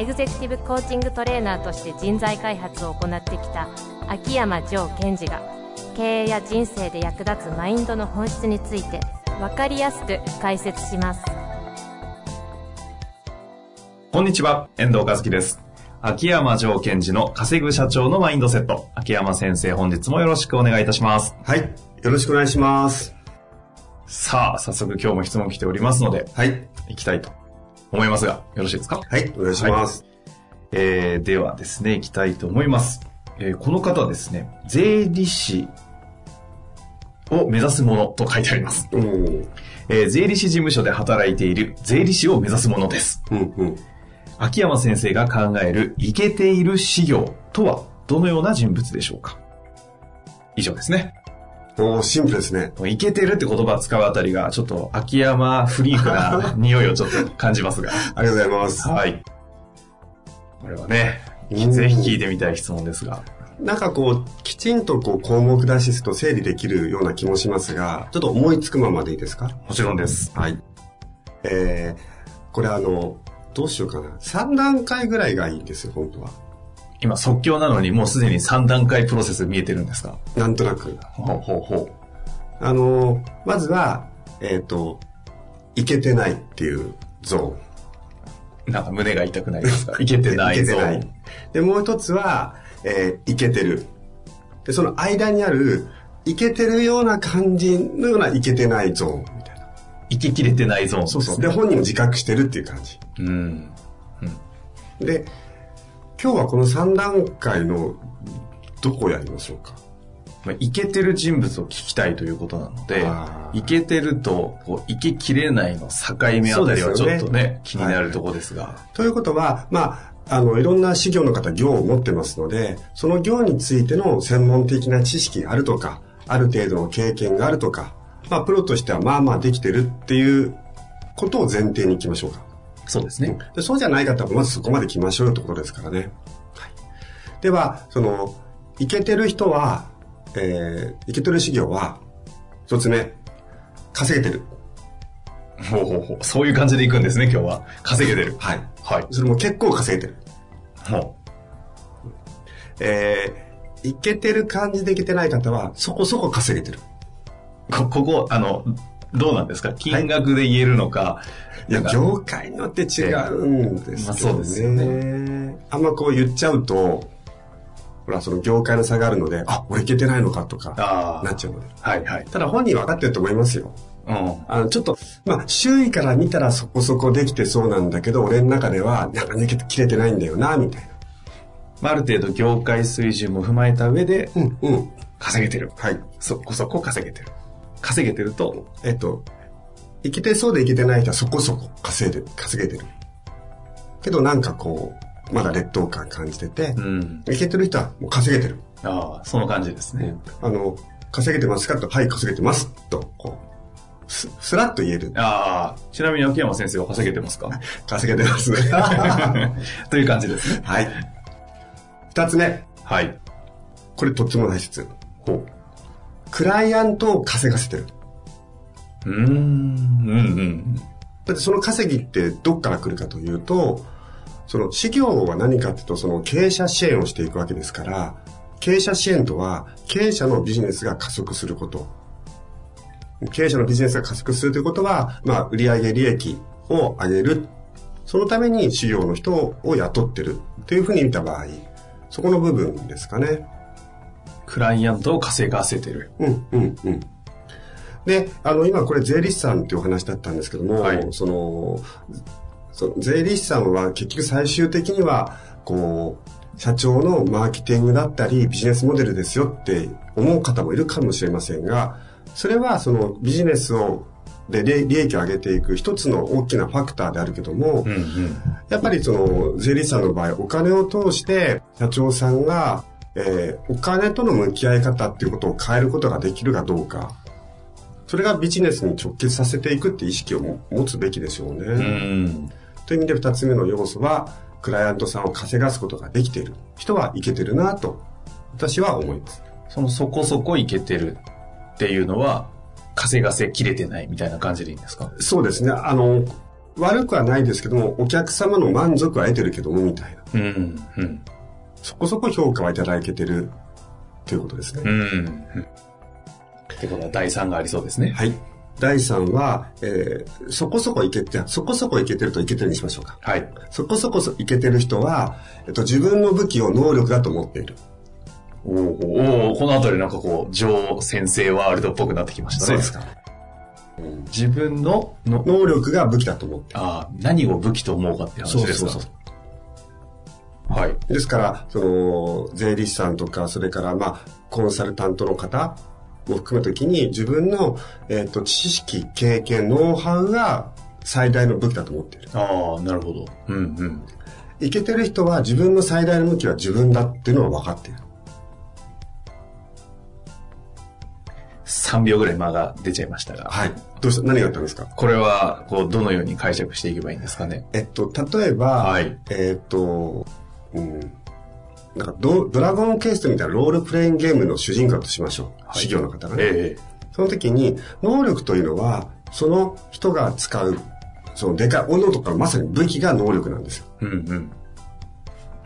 エグゼクティブコーチングトレーナーとして人材開発を行ってきた秋山城賢治が経営や人生で役立つマインドの本質について分かりやすく解説しますこんにちは、遠藤和樹です。秋山城賢治の稼ぐ社長のマインドセット。秋山先生、本日もよろしくお願いいたします。はい。よろしくお願いします。さあ、早速今日も質問来ておりますので、はい。行きたいと思いますが、よろしいですか？はい。お願いします。えー、ではですね、行きたいと思います。えーこの方はですね、税理士を目指すものと書いてあります。えー税理士事務所で働いている税理士を目指すものです。うんうん。秋山先生が考えるイケている事業とはどのような人物でしょうか？以上ですね。おーシンプルですね。イケてるって言葉を使うあたりがちょっと秋山フリークな匂いをちょっと感じますが。ありがとうございます。はい。これはね、うんぜひ聞いてみたい質問ですが。なんかこう、きちんとこう項目出しすると整理できるような気もしますが、ちょっと思いつくままでいいですか？もちろんです。はい。えー、これあの、どうしようかな。3段階ぐらいがいいんですよ、本当は。今即興なのにもうすでに3段階プロセス見えてるんですか？なんとなく。ほうほうほあの、まずは、えっ、と、いけてないっていうゾーン。う。なんか胸が痛くないですか？いけてないぞいけてない。で、もう一つは、えーいけてる。で、その間にある、いけてるような感じのようないけてないゾーンみたいな。いけきれてないゾーン。そうそう。で、本人も自覚してるっていう感じ。うん。で、今日はこの3段階のどこをやりましょうか？まあ、イケてる人物を聞きたいということなのであ、ーイケてると、こう、イケきれないの境目あたりはちょっとね、気になるところですが。ということは、まあ、あの、いろんな事業の方、業を持ってますので、その業についての専門的な知識があるとか、ある程度の経験があるとか、まあ、プロとしてはまあまあできてるっていうことを前提にいきましょうか。そうですね。でそうじゃない方はまずそこまで来ましょうよってことですからね。はい、では、その、いけてる人は、えー、いけてる事業は、一つ目、稼げてる。ほうほうほう。そういう感じでいくんですね、今日は。稼げてる。はい。はい。それも結構稼げてる。ほえー、いけてる感じでいけてない方は、そこそこ稼げてる。うこ、ここ、あの、どうなんですか？金額で言えるのか。いや、業界によって違うんですけどね。まあそうですよあんまこう言っちゃうと、ほら、その業界の差があるので、あ、俺いけてないのかとか。なっちゃうので。はいはい。ただ本人分かってると思いますよ。うん。あの、ちょっと、まあ、周囲から見たらそこそこできてそうなんだけど、俺の中では、なんか抜けて切れてないんだよな、みたいな。まあ、ある程度業界水準も踏まえた上で、うん、うん。稼げてる。はい。そこそこ稼げてる。稼げてると、えっと、いけてそうでいけてない人はそこそこ稼いで、稼げてる。けどなんかこう、まだ劣等感感じててう、ん。いけてる人はもう稼げてる。ああ、その感じですね。あの、稼げてますかと、はい、稼げてます。と、こう、す、すらっと言える。ああ、ちなみに秋山先生は稼げてますか？稼げてます。という感じですね。はい。二つ目。はい。これとっても大切。ほう。クライアントを稼がせてる。うーん、うん、うん。だってその稼ぎってどっから来るかというと、その事業は何かっていうと、その経営者支援をしていくわけですから、経営者支援とは経営者のビジネスが加速すること。経営者のビジネスが加速するということは、まあ、売上利益を上げる。そのために事業の人を雇ってるというふうに見た場合、そこの部分ですかね。クライアントを稼がせてる。うん、うん、うん。で、あの、今これ税理士さんっていうお話だったんですけども、はいその、その税理士さんは結局最終的には、こう、社長のマーケティングだったりビジネスモデルですよって思う方もいるかもしれませんが、それはそのビジネスをで利利益を上げていく一つの大きなファクターであるけども、うんうん。やっぱりその税理士さんの場合お金を通して社長さんがえーお金との向き合い方っていうことを変えることができるかどうか。それがビジネスに直結させていくって意識をも持つべきでしょうね。うん。という意味で二つ目の要素は、クライアントさんを稼がすことができている人はいけてるなと、私は思います。そのそこそこいけてるっていうのは、稼がせきれてないみたいな感じでいいんですか？そうですね。あの、悪くはないですけども、お客様の満足は得てるけども、みたいな。うん。うん。そこそこ評価はいただけてるということですね。うん。うんってことは第3がありそうですね。はい。第3は、えーそこそこいけて、そこそこいけてるといけてるにしましょうか。はい。そこそこいけてる人は、えっと、自分の武器を能力だと思っている。おおこのあたりなんかこう、上先生ワールドっぽくなってきましたね。か。自分のの能力が武器だと思ってああ、何を武器と思うかって話ですかそうそうはい。ですから、その、税理士さんとか、それから、まあ、コンサルタントの方も含めたときに、自分の、えっ、と、知識、経験、ノウハウが最大の武器だと思っている。ああ、なるほど。うんうん。いけてる人は自分の最大の武器は自分だっていうのは分かっている。3秒ぐらい間が出ちゃいましたが。はい。どうした？何があったんですか？これは、こう、どのように解釈していけばいいんですかね？えっと、例えば、はいえっと、うん、なんかド、ドラゴンケーストみたいなロールプレイングゲームの主人公だとしましょう。はい修行の方がね。ええその時に、能力というのは、その人が使う、そのでかい斧とかまさに武器が能力なんですよ。うん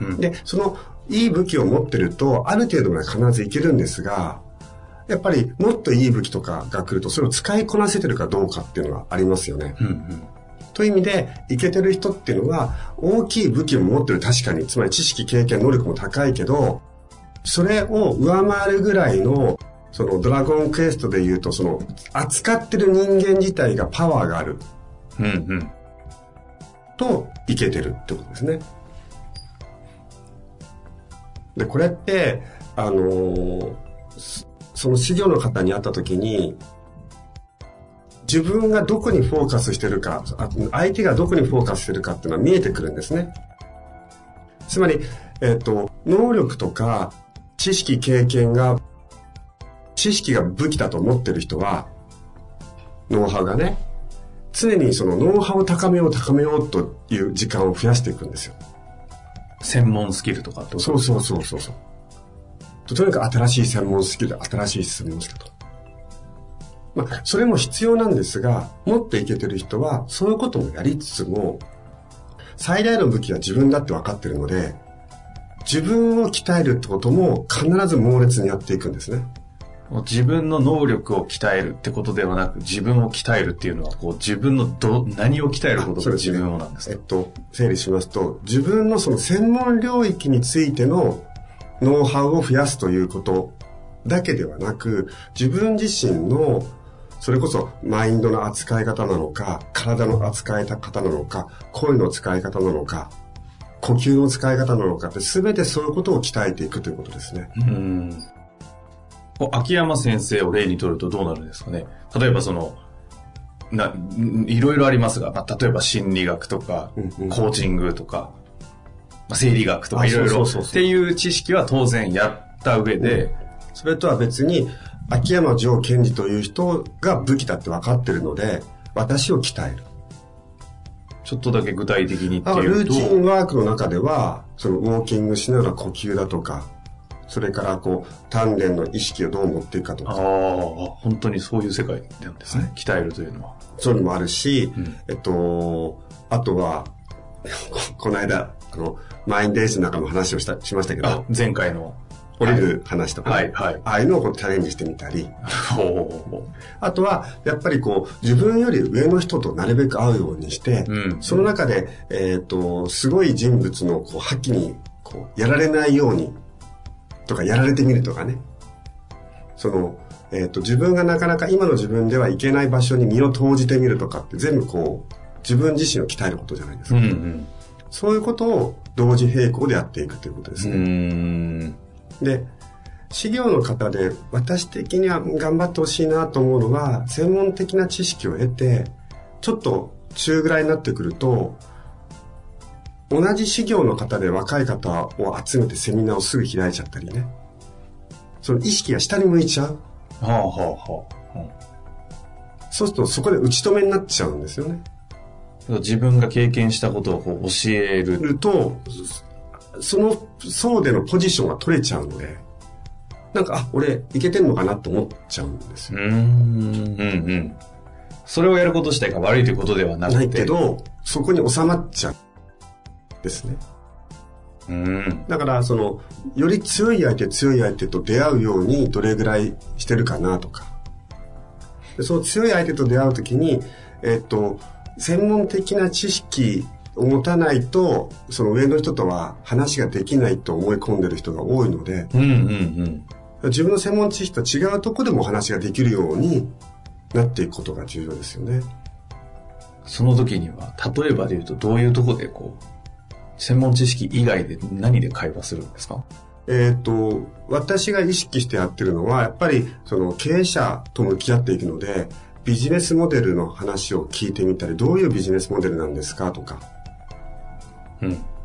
うん。で、そのいい武器を持ってると、ある程度まで必ずいけるんですが、やっぱりもっといい武器とかが来ると、それを使いこなせてるかどうかっていうのはありますよね。うんうん。という意味で、いけてる人っていうのは、大きい武器を持ってる確かに、つまり知識、経験、能力も高いけど、それを上回るぐらいの、そのドラゴンクエストで言うと、その、扱ってる人間自体がパワーがあるうんうん。と、いけてるってことですね。で、これって、あのーそその資料の方に会った時に、自分がどこにフォーカスしてるか、あ相手がどこにフォーカスしてるかっていうのは見えてくるんですね。つまり、えっ、と、能力とか知識、経験が、知識が武器だと思ってる人は、ノウハウがね、常にそのノウハウを高めよう高めようという時間を増やしていくんですよ。専門スキルとかってことそうそうそうそうそう。ととにかく新しい専門スキル、新しい専門スキルと。まあ、それも必要なんですが、もっといけてる人は、そういうこともやりつつも、最大の武器は自分だって分かってるので、自分を鍛えるってことも必ず猛烈にやっていくんですね。自分の能力を鍛えるってことではなく、自分を鍛えるっていうのは、こう、自分のど、何を鍛えることが自分をなんですか？えっと、整理しますと、自分のその専門領域についてのノウハウを増やすということだけではなく、自分自身の、それこそマインドの扱い方なのか、体の扱い方なのか、声の使い方なのか、呼吸の使い方なのかって全てそういうことを鍛えていくということですね。うん。秋山先生を例にとるとどうなるんですかね例えばその、な、んいろいろありますが、まあ、例えば心理学とか、うんうんコーチングとか、まあ、生理学とかあいろいろっていう知識は当然やった上で、それとは別に、秋山城賢治という人が武器だって分かってるので、私を鍛える。ちょっとだけ具体的にってあいうと、ルーチンワークの中では、そのウォーキングしながら呼吸だとか、それからこう、丹田の意識をどう持っていくかとああ、か、本当にそういう世界なんですね。鍛えるというのは。そういうのもあるし、うんえっと、あとは、ここの間、あの、満員電車の中も話をしたしましたけあど、、前回の。降りる話とか、はい、はい。ああいうのをこうチャレンジしてみたり、あとは、やっぱりこう、自分より上の人となるべく会うようにして、ううん。その中で、えっ、と、すごい人物の、こう、覇気に、こう、やられないように、とか、やられてみるとかね。その、えっ、と、自分がなかなか今の自分では行けない場所に身を投じてみるとかって、全部こう、自分自身を鍛えることじゃないですか。うんうん。そういうことを同時並行でやっていくということですうね。ん。で、資料の方で私的には頑張ってほしいなと思うのは、専門的な知識を得て、ちょっと中ぐらいになってくると、同じ事業の方で若い方を集めてセミナーをすぐ開いちゃったりね。その意識が下に向いちゃう。はあはあはあ。うんそうするとそこで打ち止めになっちゃうんですよね。自分が経験したことをこう教える。ると、その層でのポジションが取れちゃうので、なんか、あ、俺、いけてんのかなって思っちゃうんですよ。うーん。うんうん。それをやること自体が悪いということではなくて。ないけ。ど、そこに収まっちゃう。ですね。うん。だから、その、より強い相手、強い相手と出会うようにどれぐらいしてるかなとか。でその強い相手と出会うときに、えっと、専門的な知識を持たないと、その上の人とは話ができないと思い込んでる人が多いので、うんうんうん。自分の専門知識と違うとこでも話ができるようになっていくことが重要ですよね。その時には、例えばで言うとどういうところでこう、専門知識以外で何で会話するんですか？えっ、と、私が意識してやってるのは、やっぱり、その経営者と向き合っていくので、ビジネスモデルの話を聞いてみたり、どういうビジネスモデルなんですかとか、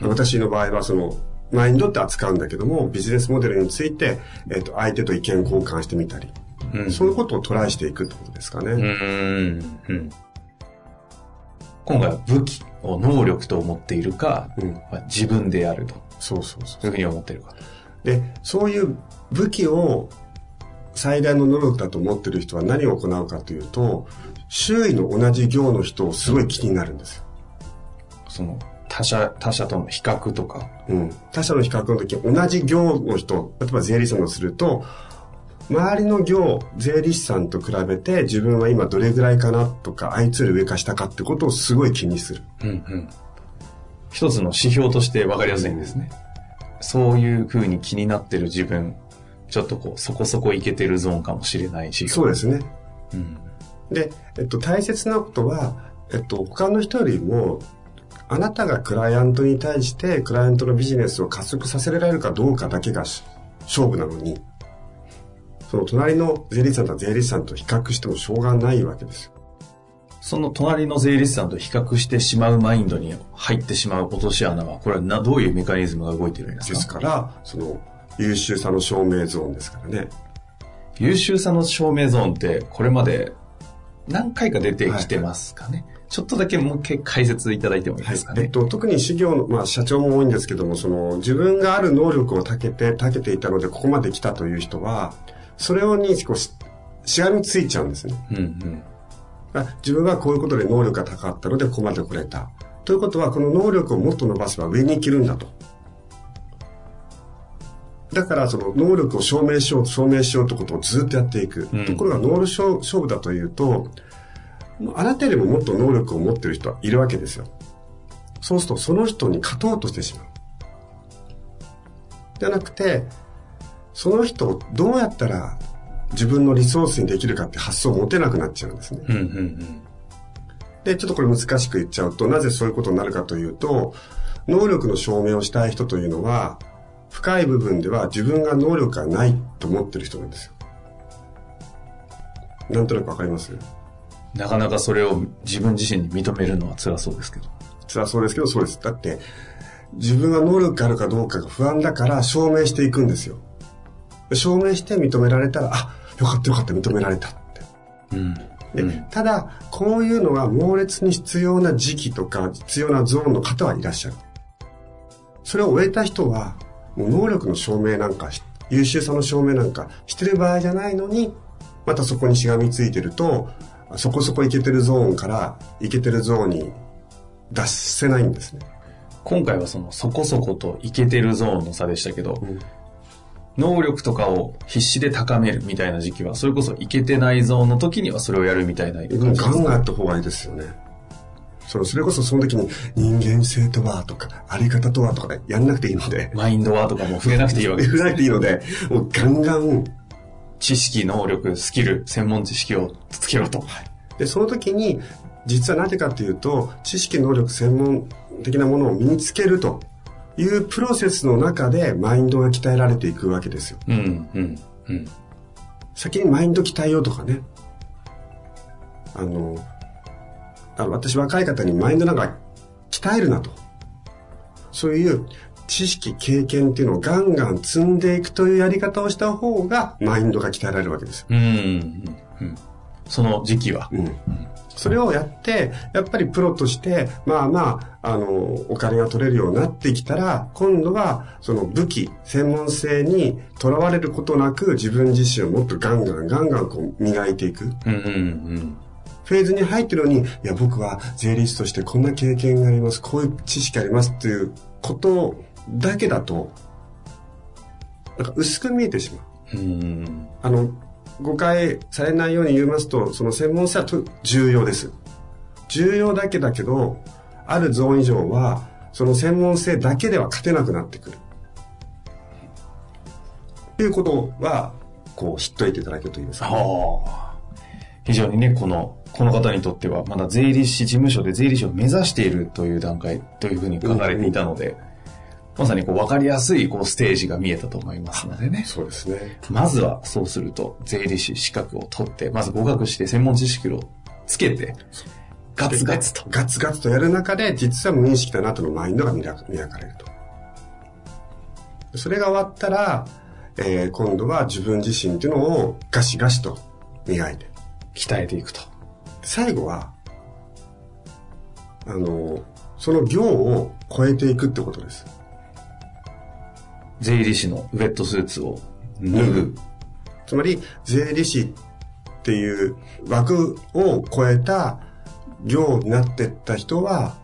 うん。私の場合は、その、マインドって扱うんだけども、ビジネスモデルについて、えっ、と、相手と意見交換してみたり、うん。そういうことをトライしていくってことですかね。うーん。うん。今回は武器を能力と思っているか、うんまあ自分でやると。そうそうそう。そういうふうに思っているか。で、そういう武器を最大の能力だと思ってる人は何を行うかというと、周囲の同じ業の人をすごい気になるんですよ。その、他者、他者との比較とか。うん。他者の比較の時、同じ業の人、例えば税理士さんをすると、周りの業、税理士さんと比べて自分は今どれぐらいかなとか、あいつより上か下かってことをすごい気にする。うんうん。一つの指標として分かりやすいんですね。そういうふうに気になってる自分、ちょっとこう、そこそこいけてるゾーンかもしれないし。そうですね。うん。で、えっと、大切なことは、えっと、他の人よりも、あなたがクライアントに対して、クライアントのビジネスを加速させられるかどうかだけがし勝負なのに、その隣の税理士さんと税理士さんと比較してもしょうがないわけですよ。その隣の税理士さんと比較してしまうマインドに入ってしまう落とし穴は、これはなどういうメカニズムが動いているんですか？ですから、その、優秀さの証明ゾーンですからね。優秀さの証明ゾーンって、これまで何回か出てきてますかね？ちょっとだけもう一回解説いただいてもいいですかね。えっと、特に事業の、まあ、社長も多いんですけども、その、自分がある能力をたけて、たけていたので、ここまで来たという人は、それをに、こうし、しがみついちゃうんですね。うんうん。あ自分はこういうことで能力が高かったので、ここまで来れた。ということは、この能力をもっと伸ばせば上に行けるんだと。だから、その能力を証明しよう、証明しようということをずっとやっていく。うんところが、能力勝勝負だというと、あなたよりももっと能力を持っている人はいるわけですよ。そうすると、その人に勝とうとしてしまう。じゃなくて、その人をどうやったら自分のリソースにできるかって発想を持てなくなっちゃうんですね。うんうんうん。で、ちょっとこれ難しく言っちゃうと、なぜそういうことになるかというと、能力の証明をしたい人というのは、深い部分では自分が能力がないと思ってる人なんですよ。なんとなくわかります？なかなかそれを自分自身に認めるのは辛そうですけど。辛そうですけど、そうです。だって、自分が能力があるかどうかが不安だから証明していくんですよ。証明して認められたら、あ、よかったよかった認められたって。うん。でうんただ、こういうのが猛烈に必要な時期とか必要なゾーンの方はいらっしゃる。それを終えた人は、もう能力の証明なんかし、優秀さの証明なんかしてる場合じゃないのに、またそこにしがみついてると、そこそこいけてるゾーンからいけてるゾーンに脱せないんですね。今回はそのそこそこといけてるゾーンの差でしたけど、能力とかを必死で高めるみたいな時期は、それこそいけてないゾーンの時にはそれをやるみたいな感じガンですか？ガンやった方がいいですよね。そのそれこそその時に人間性とはとか、あり方とはとかでやんなくていいので、マインドはとかも触れなくていいわけです 触れなくていいので、もうガンガン知識、能力、スキル、専門知識をつけろと。で、その時に、実はなぜかというと、知識、能力、専門的なものを身につけるというプロセスの中でマインドが鍛えられていくわけですよ。うん、うん、うん。先にマインド鍛えようとかね。あの、あの私若い方にマインドなんか鍛えるなと。そういう知識、経験っていうのをガンガン積んでいくというやり方をした方が、マインドが鍛えられるわけです。うん。うん。うんその時期は。うん。それをやって、やっぱりプロとして、まあまあ、あの、お金が取れるようになってきたら、今度は、その武器、専門性にとらわれることなく、自分自身をもっとガンガンガンガンこう磨いていく。うんうんうん。フェーズに入ってるのに、いや、僕は税理士としてこんな経験があります、こういう知識ありますっていうことだけだと、なんか薄く見えてしまう。うん。あの、誤解されないように言いますと、その専門性はと重要です。重要だけだけど、あるゾーン以上は、その専門性だけでは勝てなくなってくる。ということは、こう、知っといていただけるといいですか、ね。はあ。非常にね、この、この方にとっては、まだ税理士事務所で税理士を目指しているという段階というふうに書かれていたので、まさにこう分かりやすいこうステージが見えたと思いますのでね。そうですね。まずはそうすると、税理士資格を取って、まず合格して専門知識をつけて、ガツガツと。ガツガツとやる中で、実は無意識だなとのマインドが磨かれると。それが終わったら、えー今度は自分自身っていうのをガシガシと磨いて。鍛えていくと。最後は、あの、その行を超えていくってことです。税理士のウェットスーツを脱ぐ。つまり、税理士っていう枠を超えた行になってった人は、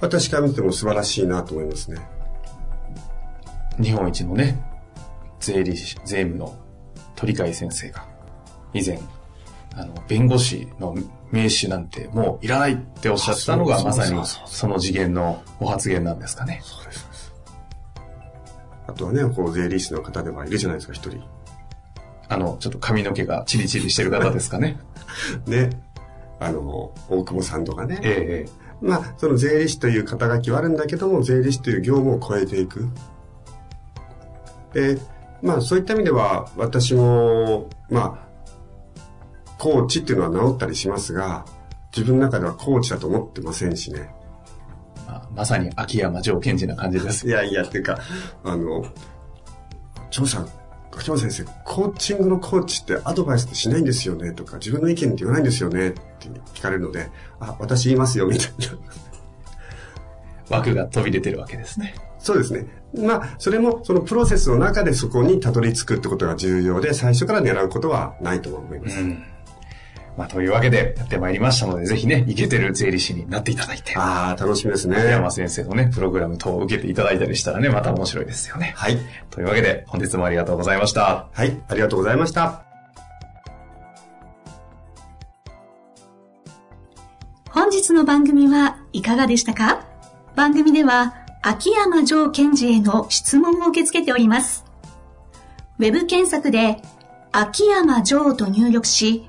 私から見ても素晴らしいなと思いますね。日本一のね、税理士、税務の鳥飼先生が、以前、あの、弁護士の名刺なんてもういらないっておっしゃったのが、まさにその次元のご発言なんですかね。そうです。あとはね、こう、税理士の方ではいるじゃないですか、一人。あの、ちょっと髪の毛がチリチリしてる方ですかね。ね。あの、大久保さんとかね。ええまあ、その税理士という肩書きはあるんだけども、税理士という業務を超えていく。で、まあ、そういった意味では、私も、まあ、コーチっていうのは治ったりしますが、自分の中ではコーチだと思ってませんしね。まさに秋山城賢治な感じです。いやいや、っていうか、あの、張さん、秋山先生、コーチングのコーチってアドバイスってしないんですよね？とか、自分の意見って言わないんですよね？って聞かれるので、あ、私言いますよ、みたいな。枠が飛び出てるわけですね。そうですね。まあ、それも、そのプロセスの中でそこにたどり着くってことが重要で、最初から狙うことはないと思います。うん。まあ、というわけでやってまいりましたので、ぜひね、イケてる税理士になっていただいて、ああ、楽しみですね。秋山先生のね、プログラム等を受けていただいたりしたらね、また面白いですよね。はい。というわけで、本日もありがとうございました。はい、ありがとうございました。本日の番組はいかがでしたか？番組では秋山城賢治への質問を受け付けております。ウェブ検索で秋山城と入力し、